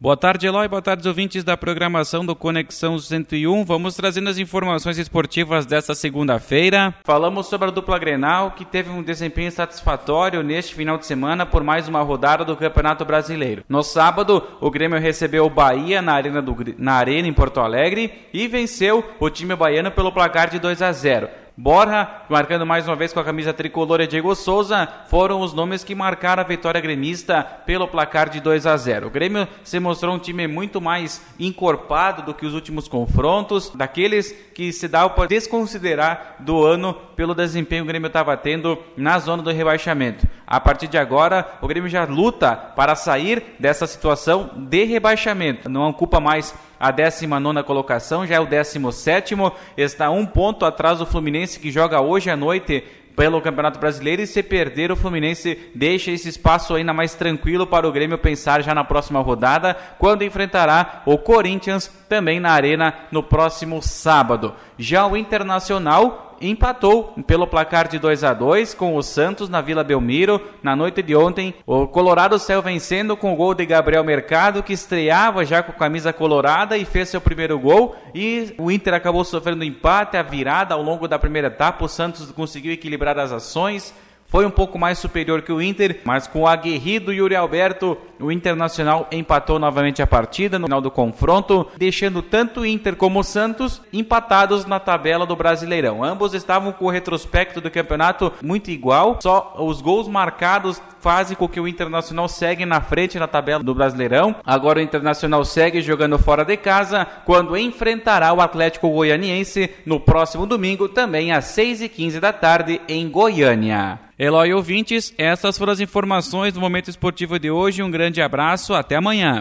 Boa tarde, Eloy. Boa tarde, ouvintes da programação do Conexão 101. Vamos trazendo as informações esportivas desta segunda-feira. Falamos sobre a dupla Grenal, que teve um desempenho satisfatório neste final de semana por mais uma rodada do Campeonato Brasileiro. No sábado, o Grêmio recebeu o Bahia na Arena, do, na Arena em Porto Alegre e venceu o time baiano pelo placar de 2 a 0. Borja, marcando mais uma vez com a camisa tricolor e Diego Souza, foram os nomes que marcaram a vitória gremista pelo placar de 2 a 0. O Grêmio se mostrou um time muito mais encorpado do que os últimos confrontos, daqueles que se dá para desconsiderar do ano pelo desempenho que o Grêmio estava tendo na zona do rebaixamento. A partir de agora, o Grêmio já luta para sair dessa situação de rebaixamento. Não ocupa mais a 19 colocação, já é o 17, está um ponto atrás do Fluminense que joga hoje à noite pelo Campeonato Brasileiro e se perder o Fluminense deixa esse espaço ainda mais tranquilo para o Grêmio pensar já na próxima rodada, quando enfrentará o Corinthians também na Arena no próximo sábado. Já o Internacional empatou pelo placar de 2 a 2 com o Santos na Vila Belmiro na noite de ontem. O Colorado saiu vencendo com o gol de Gabriel Mercado, que estreava já com a camisa colorada e fez seu primeiro gol. E o Inter acabou sofrendo empate, a virada ao longo da primeira etapa. O Santos conseguiu equilibrar as ações foi um pouco mais superior que o Inter, mas com o aguerrido Yuri Alberto, o Internacional empatou novamente a partida no final do confronto, deixando tanto o Inter como o Santos empatados na tabela do Brasileirão. Ambos estavam com o retrospecto do campeonato muito igual, só os gols marcados fazem com que o Internacional segue na frente na tabela do Brasileirão. Agora o Internacional segue jogando fora de casa, quando enfrentará o Atlético Goianiense no próximo domingo, também às 6h15 da tarde, em Goiânia. Eloy ouvintes, essas foram as informações do Momento Esportivo de hoje. Um grande abraço, até amanhã.